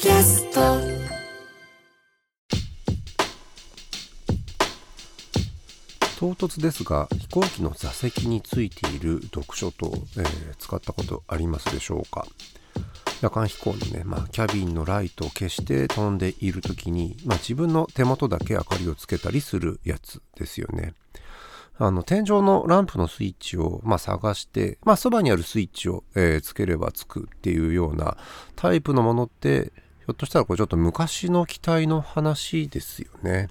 キャスト唐突ですが飛行機の座席についている読書灯、えー、使ったことありますでしょうか？夜間飛行のね、まあ、キャビンのライトを消して飛んでいる時に、まあ、自分の手元だけ明かりをつけたりするやつですよね。あの、天井のランプのスイッチを、まあ、探して、まあ、そばにあるスイッチを、えー、つければつくっていうようなタイプのものって、ょっとしたらこれちょっと昔の機体の話ですよね。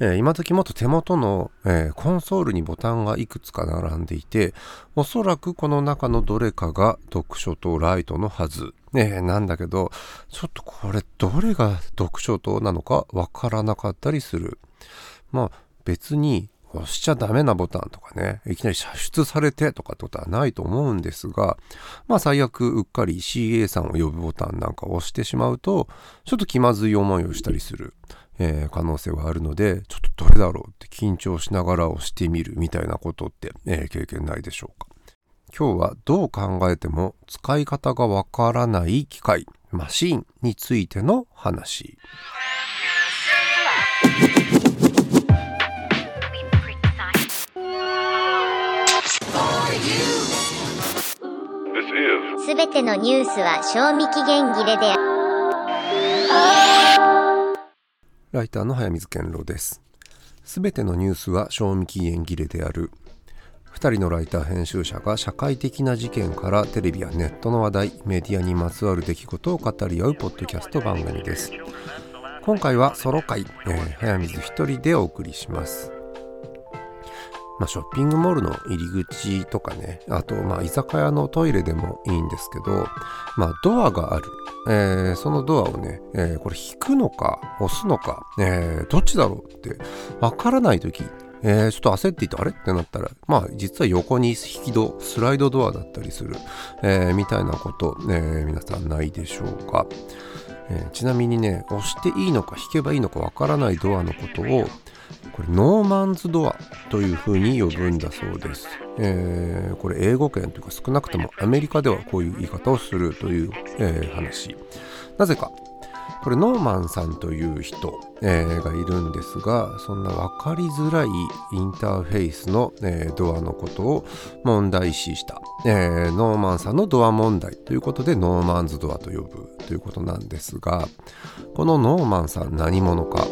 えー、今時もっと手元の、えー、コンソールにボタンがいくつか並んでいて、おそらくこの中のどれかが読書とライトのはず。ね、なんだけど、ちょっとこれどれが読書灯なのかわからなかったりする。まあ別に押しちゃダメなボタンとかね、いきなり射出されてとかってことはないと思うんですが、まあ最悪うっかり CA さんを呼ぶボタンなんかを押してしまうと、ちょっと気まずい思いをしたりする。えー、可能性はあるので、ちょっとどれだろうって緊張しながら押してみるみたいなことって、えー、経験ないでしょうか。今日はどう考えても使い方がわからない機械、マシンについての話。すべてのニュースは賞味期限切れでライターの早水健郎です。すべてのニュースは賞味期限切れである。2人のライター編集者が社会的な事件からテレビやネットの話題、メディアにまつわる出来事を語り合うポッドキャスト番組です。今回はソロ回、えー、早水一人でお送りします。まあ、ショッピングモールの入り口とかね、あと、まあ、居酒屋のトイレでもいいんですけど、まあ、ドアがある。えー、そのドアをね、えー、これ引くのか、押すのか、えー、どっちだろうって、わからないとき、えー、ちょっと焦っていて、あれ？ってなったら、まあ、実は横に引き戸、スライドドアだったりする、えー、みたいなこと、えー、皆さんないでしょうか。えー、ちなみにね、押していいのか引けばいいのかわからないドアのことを、これ Norman's Door というふうに呼ぶんだそうです。えー、これ英語圏というか少なくともアメリカではこういう言い方をするという、えー、話。なぜか。これノーマンさんという人、えー、がいるんですがそんな分かりづらいインターフェースの、えー、ドアのことを問題視した、えー、ノーマンさんのドア問題ということで Norman's Door と呼ぶということなんですがこのノーマンさん何者か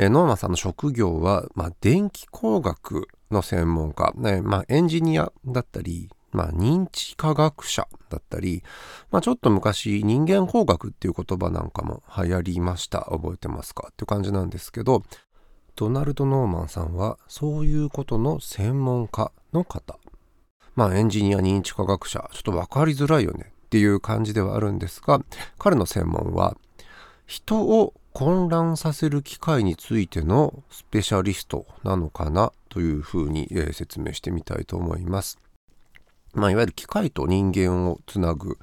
えノーマンさんの職業は、まあ、電気工学の専門家、ねまあ、エンジニアだったり、まあ、認知科学者だったり、まあ、ちょっと昔人間工学っていう言葉なんかも流行りました。覚えてますか？っていう感じなんですけど、ドナルド・ノーマンさんはそういうことの専門家の方。まあエンジニア認知科学者、ちょっと分かりづらいよねっていう感じではあるんですが、彼の専門は人を混乱させる機械についてのスペシャリストなのかなというふうに、説明してみたいと思います。まあ、いわゆる機械と人間をつなぐ、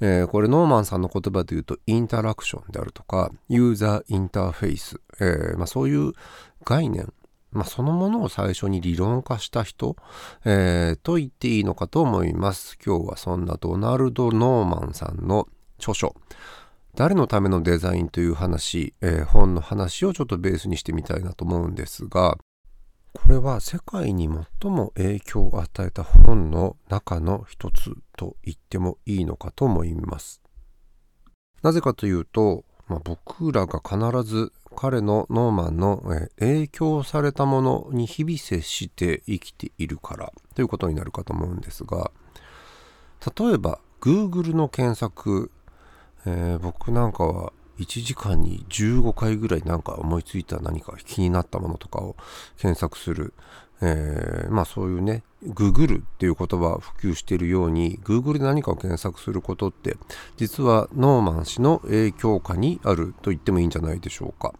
えー、これノーマンさんの言葉で言うとインタラクションであるとかユーザーインターフェイス、えー、まあ、そういう概念、まあ、そのものを最初に理論化した人、えー、と言っていいのかと思います。今日はそんなドナルド・ノーマンさんの著書。誰のためのデザインという話、えー、本の話をちょっとベースにしてみたいなと思うんですが、これは世界に最も影響を与えた本の中の一つと言ってもいいのかと思います。なぜかというと、まあ、僕らが必ず彼のノーマンの、え影響されたものに日々接して生きているからということになるかと思うんですが例えば Google の検索えー、僕なんかは1時間に15回ぐらいなんか思いついた何か気になったものとかを検索する、えー、まあそういうね、ググるっていう言葉を普及しているように、Google で何かを検索することって、実はノーマン氏の影響下にあると言ってもいいんじゃないでしょうか。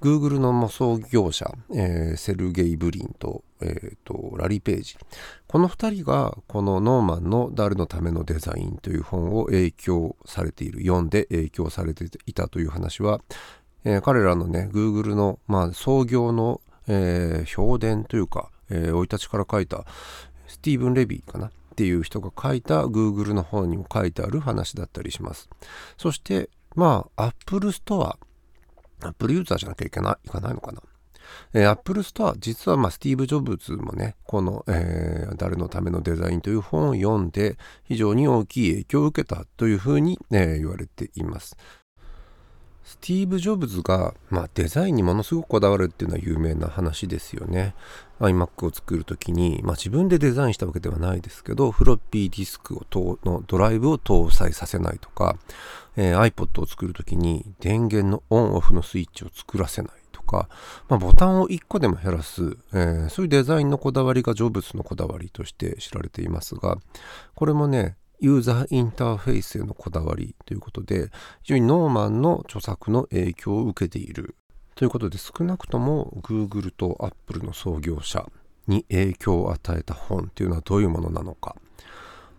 Google の創業者、えー、セルゲイ・ブリンと,、えーと、ラリー・ページ。この2人がこのノーマンの誰のためのデザインという本を影響されている。読んで影響されていたという話は、えー、彼らのね Google の、まあ、創業の、えー、評伝というか生、え、い立ちから書いたスティーブン・レビーかな？っていう人が書いた Google の本にも書いてある話だったりします。そして、まあ、Apple Store、Apple ユーザーじゃなきゃいけない、いかないのかな？えー、Apple Store、実はまあスティーブ・ジョブズもね、この、えー、誰のためのデザインという本を読んで、非常に大きい影響を受けたというふうに、えー、言われています。スティーブ・ジョブズが、まあ、デザインにものすごくこだわるっていうのは有名な話ですよね。iMac を作るときに、まあ、自分でデザインしたわけではないですけど、フロッピーディスクをのドライブを搭載させないとか、えー、iPod を作るときに電源のオンオフのスイッチを作らせないとか、まあ、ボタンを1個でも減らす、えー、そういうデザインのこだわりがジョブズのこだわりとして知られていますが、これもね、ユーザーインターフェースへのこだわりということで、非常にノーマンの著作の影響を受けているということで、少なくとも Google と Apple の創業者に影響を与えた本というのはどういうものなのか。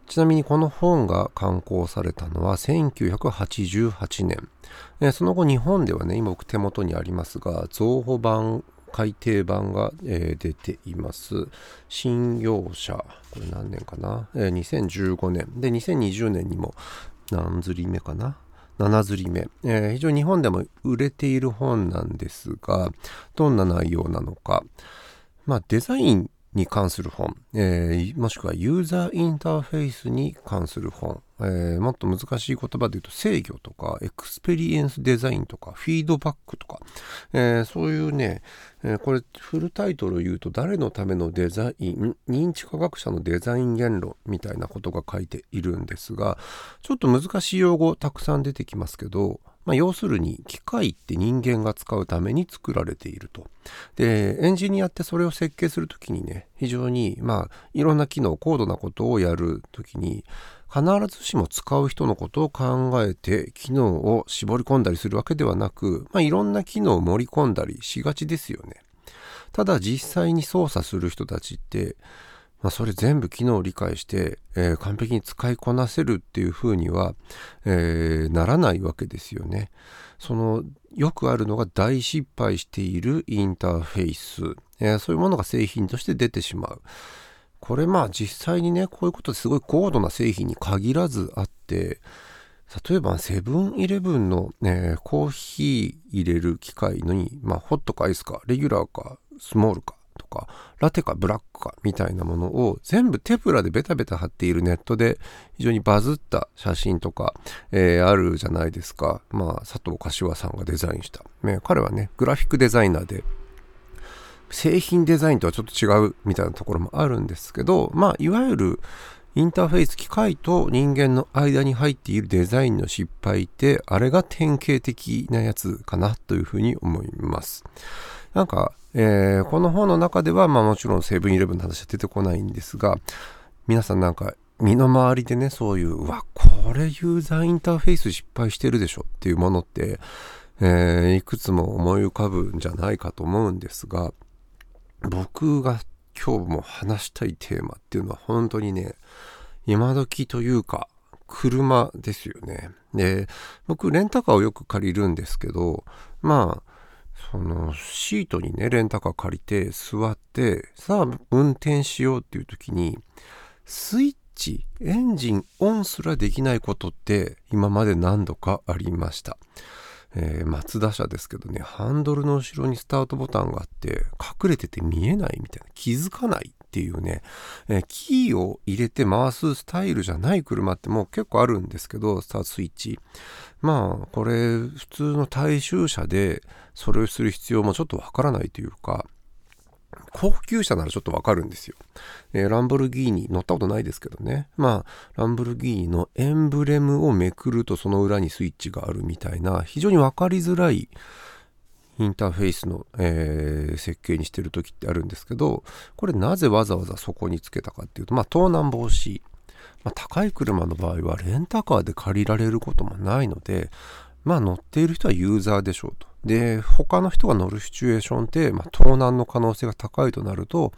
ちなみにこの本が刊行されたのは1988年。その後日本ではね、今僕手元にありますが、増補版改訂版が、えー、出ています。新曜社、これ何年かな、えー、2015年。で、2020年にも何刷り目かな？7刷り目、えー、非常に日本でも売れている本なんですが、どんな内容なのか。まあ、デザインに関する本、えー、もしくはユーザーインターフェースに関する本、えー、もっと難しい言葉で言うと制御とかエクスペリエンスデザインとかフィードバックとか、えー、そういうね、えこれフルタイトルを言うと誰のためのデザイン認知科学者のデザイン言論みたいなことが書いているんですがちょっと難しい用語たくさん出てきますけどまあ、要するに機械って人間が使うために作られていると。で、エンジニアってそれを設計するときにね、非常に、まあ、いろんな機能、高度なことをやるときに、必ずしも使う人のことを考えて機能を絞り込んだりするわけではなく、まあ、いろんな機能を盛り込んだりしがちですよね。ただ実際に操作する人たちってまあ、それ全部機能を理解して、えー、完璧に使いこなせるっていうふうには、えー、ならないわけですよね。そのよくあるのが大失敗しているインターフェース、えー、そういうものが製品として出てしまう。これまあ実際にねこういうことすごい高度な製品に限らずあって例えばセブンイレブンの、ね、コーヒー入れる機械に、まあ、ホットかアイスかレギュラーかスモールかとか、ラテかブラックかみたいなものを全部テプラでベタベタ貼っているネットで非常にバズった写真とか、えー、あるじゃないですか。まあ、佐藤柏さんがデザインした。ね、彼はね、グラフィックデザイナーで、製品デザインとはちょっと違うみたいなところもあるんですけど、まあ、いわゆるインターフェース機械と人間の間に入っているデザインの失敗ってあれが典型的なやつかなというふうに思います。なんかえー、この本の中では、まあもちろんセブンイレブンの話は出てこないんですが、皆さんなんか身の回りでね、そういう、うわ、これユーザーインターフェース失敗してるでしょっていうものって、えー、いくつも思い浮かぶんじゃないかと思うんですが、僕が今日も話したいテーマっていうのは本当にね、今時というか、車ですよね。で、僕、レンタカーをよく借りるんですけど、まあ、そのシートにねレンタカー借りて座ってさあ運転しようっていう時にスイッチエンジンオンすらできないことって今まで何度かありました、えー、松田車ですけどねハンドルの後ろにスタートボタンがあって隠れてて見えないみたいな気づかないっていうね、えー、キーを入れて回すスタイルじゃない車ってもう結構あるんですけどスタートスイッチ。まあこれ普通の大衆車でそれをする必要もちょっとわからないというか高級車ならちょっとわかるんですよ、えー、ランボルギーニ乗ったことないですけどね。まあランボルギーニのエンブレムをめくるとその裏にスイッチがあるみたいな非常に分かりづらいインターフェースの、えー、設計にしてる時ってあるんですけどこれなぜわざわざそこにつけたかっていうとまあ盗難防止。まあ、高い車の場合はレンタカーで借りられることもないので、まあ乗っている人はユーザーでしょうと。で、他の人が乗るシチュエーションって、まあ、盗難の可能性が高いとなると、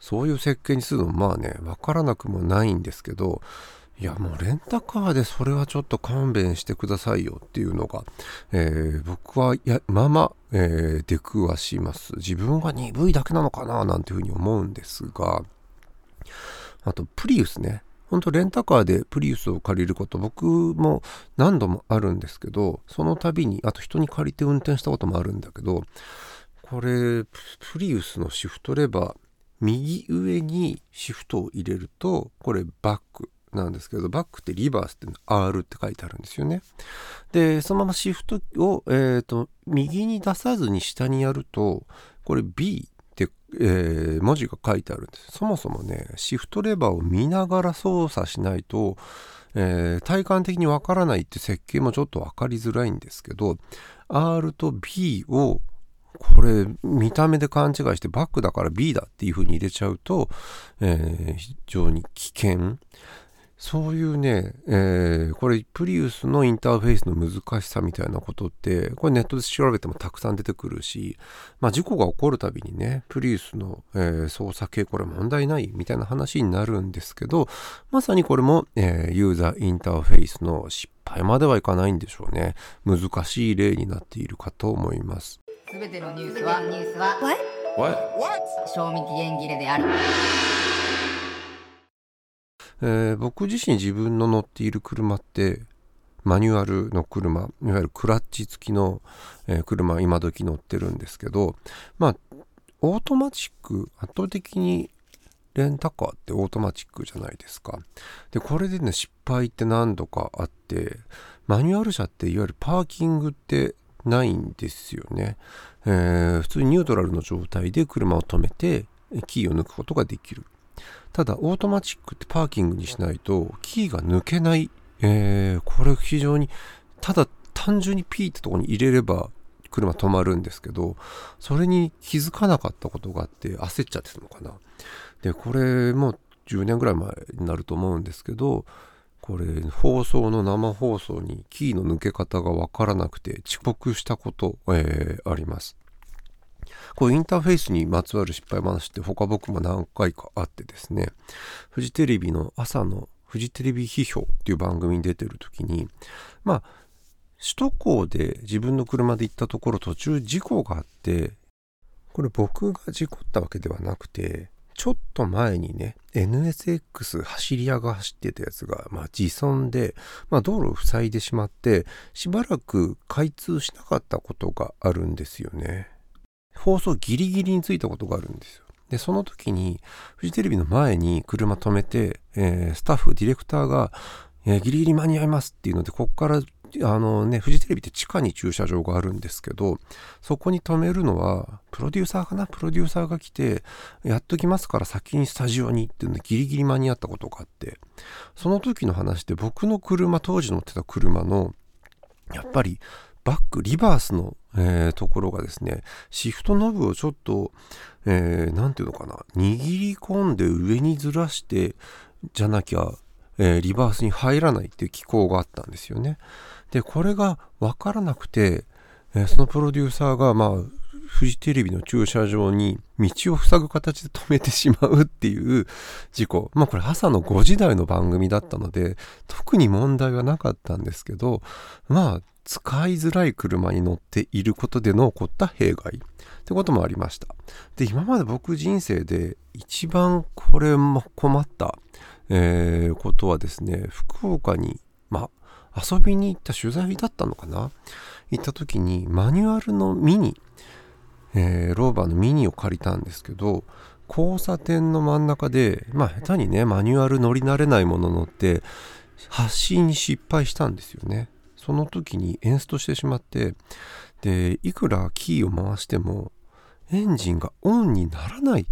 そういう設計にするのまあね、わからなくもないんですけど、いやもうレンタカーでそれはちょっと勘弁してくださいよっていうのが、えー、僕はやまま、えー、出くわします。自分が鈍いだけなのかななんていうふうに思うんですが、あとプリウスね。ほんとレンタカーでプリウスを借りること僕も何度もあるんですけど、その度に、あと人に借りて運転したこともあるんだけど、これ、プリウスのシフトレバー、右上にシフトを入れると、これバックなんですけど、バックってリバースって R って書いてあるんですよね。で、そのままシフトを、えーと、右に出さずに下にやると、これ B えー、文字が書いてあるんです。そもそもね、シフトレバーを見ながら操作しないと、えー、体感的にわからないって設計もちょっと分かりづらいんですけど、R と B をこれ見た目で勘違いしてバックだから B だっていう風に入れちゃうと、えー、非常に危険。そういうね、えー、これプリウスのインターフェースの難しさみたいなことって、これネットで調べてもたくさん出てくるし、まあ事故が起こるたびにね、プリウスの、えー、操作系これ問題ないみたいな話になるんですけど、まさにこれも、えー、ユーザーインターフェースの失敗まではいかないんでしょうね。難しい例になっているかと思います。すべてのニュースは、ニュースは、賞味期限切れである。えー、僕自身自分の乗っている車ってマニュアルの車いわゆるクラッチ付きの、えー、車今時乗ってるんですけどまあオートマチック圧倒的にレンタカーってオートマチックじゃないですか。で、これでね、失敗って何度かあって、マニュアル車っていわゆるパーキングってないんですよね。えー、普通にニュートラルの状態で車を止めて、キーを抜くことができる。ただ、オートマチックってパーキングにしないと、キーが抜けない。えー、これ非常に、ただ単純にピーってとこに入れれば、車止まるんですけど、それに気づかなかったことがあって焦っちゃってたのかな。で、これも10年ぐらい前になると思うんですけど、これ放送の生放送にキーの抜け方がわからなくて遅刻したこと、えー、あります。こうインターフェースにまつわる失敗話って他僕も何回かあってですね、フジテレビの朝のフジテレビ批評っていう番組に出てる時に、まあ、首都高で自分の車で行ったところ途中事故があって、これ僕が事故ったわけではなくて、ちょっと前にね、NSX 走り屋が走ってたやつが、まあ、自損で、まあ、道路を塞いでしまって、しばらく開通しなかったことがあるんですよね。放送ギリギリについたことがあるんですよ。で、その時に、フジテレビの前に車止めて、えー、スタッフ、ディレクターが、えー、ギリギリ間に合いますっていうので、こっから、あのね、フジテレビって地下に駐車場があるんですけど、そこに止めるのは、プロデューサーかな？プロデューサーが来て、やっときますから先にスタジオにっていうので、ギリギリ間に合ったことがあって、その時の話で僕の車、当時乗ってた車の、やっぱり、バック、リバースの、えー、ところがですね、シフトノブをちょっと、えー、なんていうのかな、握り込んで上にずらして、じゃなきゃ、えー、リバースに入らないっていう機構があったんですよね。で、これがわからなくて、えー、そのプロデューサーが、まあ、フジテレビの駐車場に道を塞ぐ形で止めてしまうっていう事故。まあこれ朝の5時台の番組だったので、特に問題はなかったんですけど、まあ使いづらい車に乗っていることでの起こった弊害ってこともありました。で、今まで僕人生で一番これも困った、えー、ことはですね、福岡に、まあ遊びに行った取材だったのかな行った時にマニュアルのミニ、えー、ローバーのミニを借りたんですけど、交差点の真ん中で、まあ下手にね、マニュアル乗り慣れないもの乗って、発進に失敗したんですよね。その時にエンストしてしまって、で、いくらキーを回しても、エンジンがオンにならない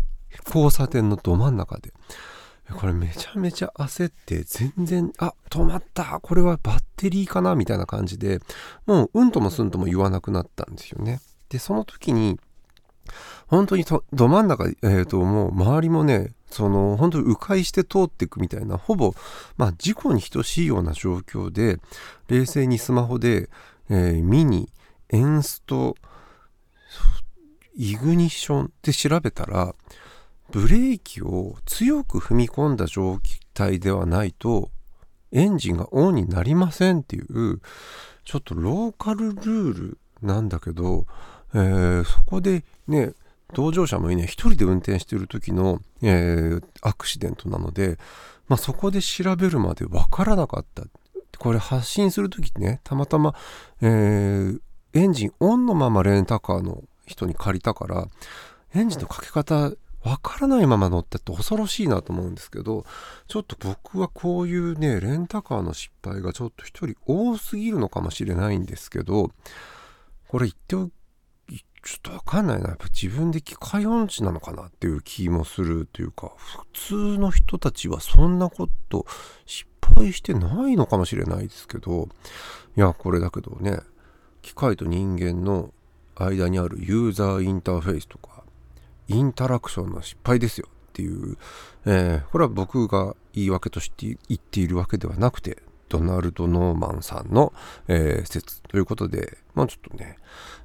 交差点のど真ん中で。これめちゃめちゃ焦って全然、あ、止まったこれはバッテリーかなみたいな感じで、もううんともすんとも言わなくなったんですよね。で、その時に、本当にど真ん中、え、ー、と、もう周りもね、その、本当に迂回して通っていくみたいな、ほぼ、まあ、事故に等しいような状況で、冷静にスマホで、えー、ミニ、エンスト、イグニッションって調べたら、ブレーキを強く踏み込んだ状態ではないと、エンジンがオンになりませんっていう、ちょっとローカルルールなんだけど、えー、そこでね、同乗者もいない一人で運転してる時の、えー、アクシデントなので、まあ、そこで調べるまで分からなかった。これ発信する時ね、たまたま、えー、エンジンオンのままレンタカーの人に借りたから、エンジンのかけ方わからないまま乗ってって恐ろしいなと思うんですけど、ちょっと僕はこういうね、レンタカーの失敗がちょっと一人多すぎるのかもしれないんですけど、これ言っておちょっとわかんないな。やっぱ自分で機械音痴なのかなっていう気もするというか、普通の人たちはそんなこと失敗してないのかもしれないですけど、いや、これだけどね、機械と人間の間にあるユーザーインターフェースとか、インタラクションの失敗ですよっていう、えー、これは僕が言い訳として言っているわけではなくて、ドナルド・ノーマンさんの、えー、説ということで、まあちょっとね、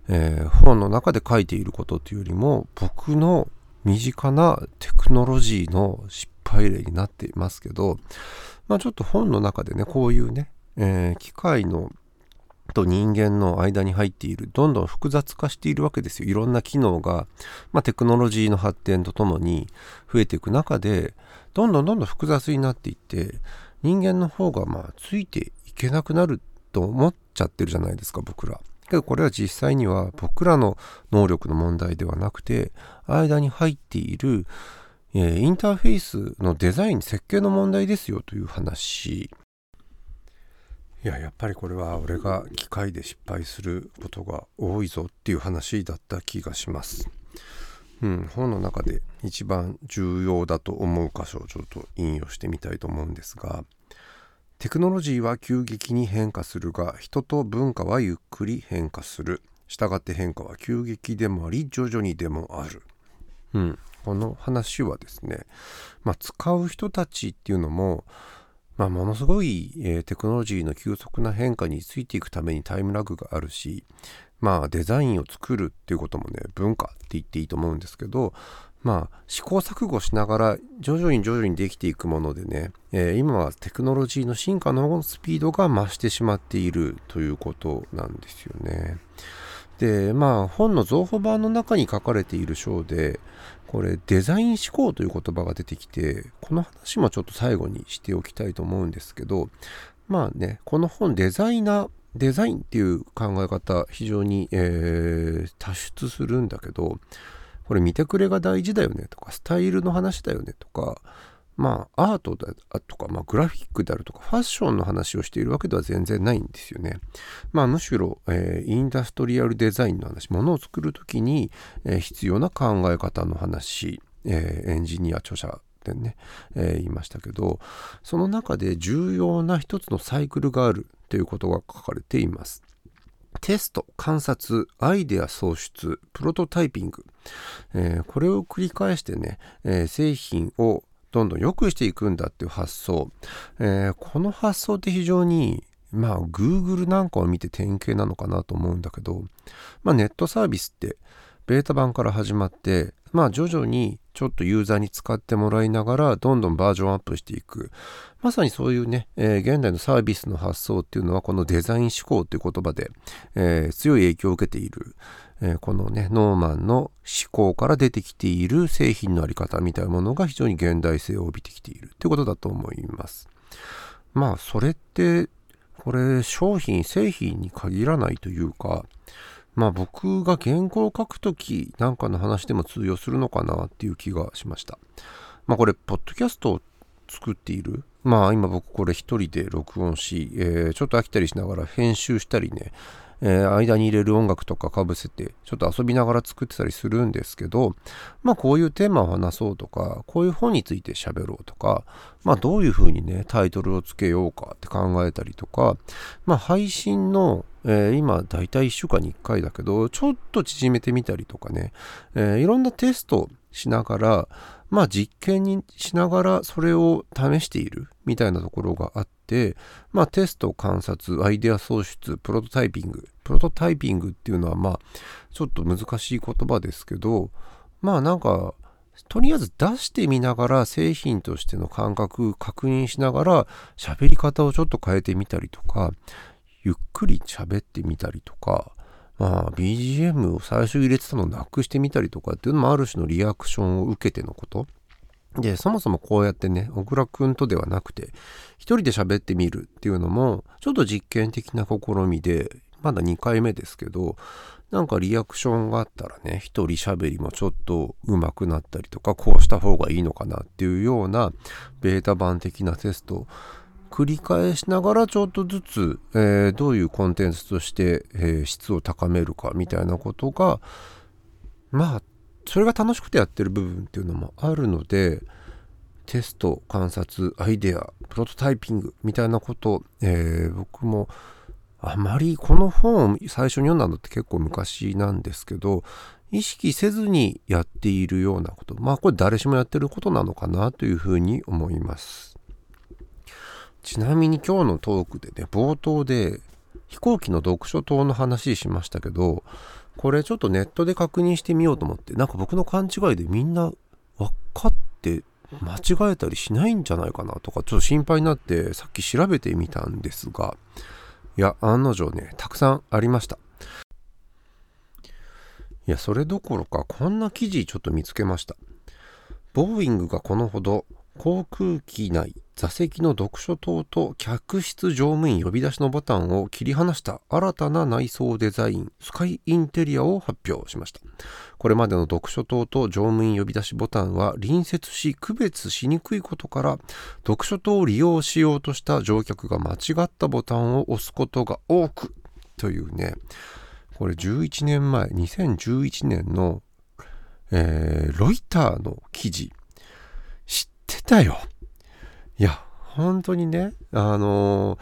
えー、本の中で書いていることというよりも、僕の身近なテクノロジーの失敗例になっていますけど、まあちょっと本の中でね、こういうね、えー、機械のと人間の間に入っている、どんどん複雑化しているわけですよ。いろんな機能が、まあ、テクノロジーの発展とともに増えていく中で、どんどんどんどん複雑になっていって、人間の方がまあついていけなくなると思っちゃってるじゃないですか、僕ら。けどこれは実際には僕らの能力の問題ではなくて、間に入っている、えー、インターフェースのデザイン、設計の問題ですよという話いややっぱりこれは俺が機械で失敗することが多いぞっていう話だった気がします。うん、本の中で一番重要だと思う箇所をちょっと引用してみたいと思うんですがテクノロジーは急激に変化するが人と文化はゆっくり変化する。したがって変化は急激でもあり徐々にでもある、うん、この話はですね、まあ、使う人たちっていうのもまあ、ものすごい、えー、テクノロジーの急速な変化についていくためにタイムラグがあるし、まあ、デザインを作るっていうこともね、文化って言っていいと思うんですけど、まあ、試行錯誤しながら徐々に徐々にできていくものでね、えー、今はテクノロジーの進化のスピードが増してしまっているということなんですよね。で、まあ、本の造語版の中に書かれている章で、これデザイン思考という言葉が出てきて、この話もちょっと最後にしておきたいと思うんですけど、まあね、この本デザイナー、デザインっていう考え方非常に、えー、多出するんだけど、これ見てくれが大事だよねとか、スタイルの話だよねとか、まあ、アートだとか、まあ、グラフィックであるとか、ファッションの話をしているわけでは全然ないんですよね。まあ、むしろ、えー、インダストリアルデザインの話、ものを作るときに、えー、必要な考え方の話、えー、エンジニア著者でね、え言いましたけど、その中で重要な一つのサイクルがあるということが書かれています。テスト、観察、アイデア創出、プロトタイピング、えこれを繰り返してね、え製品をどんどん良くしていくんだっていう発想、えー、この発想って非常にまあ Google なんかを見て典型なのかなと思うんだけど、まあ、ネットサービスってベータ版から始まってまあ徐々にちょっとユーザーに使ってもらいながらどんどんバージョンアップしていくまさにそういうね、えー、現代のサービスの発想っていうのはこのデザイン思考っていう言葉で、えー、強い影響を受けている、えー、このね、ノーマンの思考から出てきている製品のあり方みたいなものが非常に現代性を帯びてきているということだと思います。まあ、それって、これ、商品、製品に限らないというか、まあ僕が原稿を書くときなんかの話でも通用するのかなっていう気がしました。まあこれ、ポッドキャストを作っている？まあ今僕これ一人で録音し、えー、ちょっと飽きたりしながら編集したりね、えー、間に入れる音楽とかかぶせて、ちょっと遊びながら作ってたりするんですけど、まあこういうテーマを話そうとか、こういう本について喋ろうとか、まあどういうふうにね、タイトルをつけようかって考えたりとか、まあ配信のえー、今だいたい1週間に1回だけど、ちょっと縮めてみたりとかね、えー、いろんなテストしながら、まあ実験にしながらそれを試しているみたいなところがあって、まあテスト、観察、アイデア創出、プロトタイピング。プロトタイピングっていうのはまあちょっと難しい言葉ですけど、まあなんかとりあえず出してみながら製品としての感覚確認しながら喋り方をちょっと変えてみたりとかゆっくり喋ってみたりとかまあ BGM を最初入れてたのをなくしてみたりとかっていうのもある種のリアクションを受けてのこと。で、そもそもこうやってね、小倉くんとではなくて、一人で喋ってみるっていうのも、ちょっと実験的な試みで、まだ2回目ですけど、なんかリアクションがあったらね、一人喋りもちょっと上手くなったりとか、こうした方がいいのかなっていうような、ベータ版的なテスト繰り返しながらちょっとずつ、えー、どういうコンテンツとして、えー、質を高めるかみたいなことがまあそれが楽しくてやってる部分っていうのもあるのでテスト観察アイデアプロトタイピングみたいなこと、えー、僕もあまりこの本を最初に読んだのって結構昔なんですけど意識せずにやっているようなこと。まあこれ誰しもやってることなのかなというふうに思います。ちなみに今日のトークでね冒頭で飛行機の読書灯の話しましたけどこれちょっとネットで確認してみようと思って、なんか僕の勘違いでみんな分かって間違えたりしないんじゃないかなとか、ちょっと心配になってさっき調べてみたんですが、いや、案の定ね、たくさんありました。いや、それどころか、こんな記事ちょっと見つけました。ボーイングがこのほど航空機内座席の読書灯と客室乗務員呼び出しのボタンを切り離した新たな内装デザインスカイインテリアを発表しました。これまでの読書灯と乗務員呼び出しボタンは隣接し区別しにくいことから読書灯を利用しようとした乗客が間違ったボタンを押すことが多くというね。これ11年前2011年の、えー、ロイターの記事。ってたよいや、本当にね、あの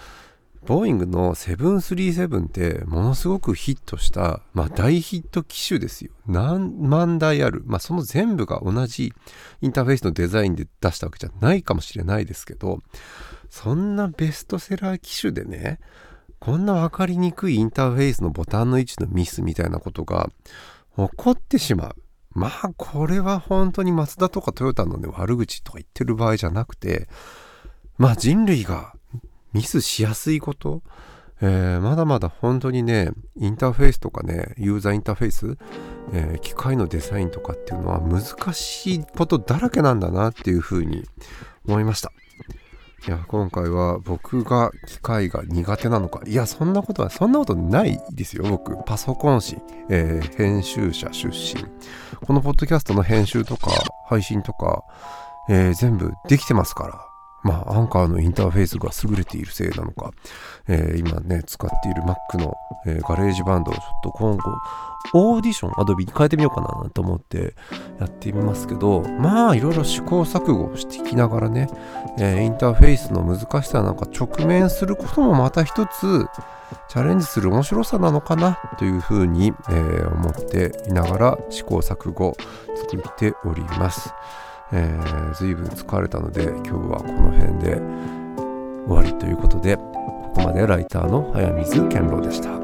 ボーイングの737ってものすごくヒットした、まあ、大ヒット機種ですよ。何万台ある。まあ、その全部が同じインターフェースのデザインで出したわけじゃないかもしれないですけど、そんなベストセラー機種でね、こんな分かりにくいインターフェースのボタンの位置のミスみたいなことが起こってしまう。まあ、これは本当にマツダとかトヨタのね、悪口とか言ってる場合じゃなくて、まあ人類がミスしやすいこと、えー、まだまだ本当にね、インターフェースとかね、ユーザーインターフェース、えー、機械のデザインとかっていうのは難しいことだらけなんだなっていうふうに思いました。いや、今回は僕が機械が苦手なのか。いや、そんなことは、そんなことないですよ、僕。パソコン誌、えー、編集者出身。このポッドキャストの編集とか配信とか、えー、全部できてますから。まあ、アンカーのインターフェースが優れているせいなのか、えー、今ね、使っている Mac の、えー、ガレージバンドをちょっと今後、オーディション、アドビに変えてみようかなと思ってやってみますけど、まあ、いろいろ試行錯誤していきながらね、えー、インターフェースの難しさなんか直面することもまた一つ、チャレンジする面白さなのかなというふうに、え、思っていながら試行錯誤作っております。えー、随分疲れたので今日はこの辺で終わりということでここまでライターの早水健郎でした。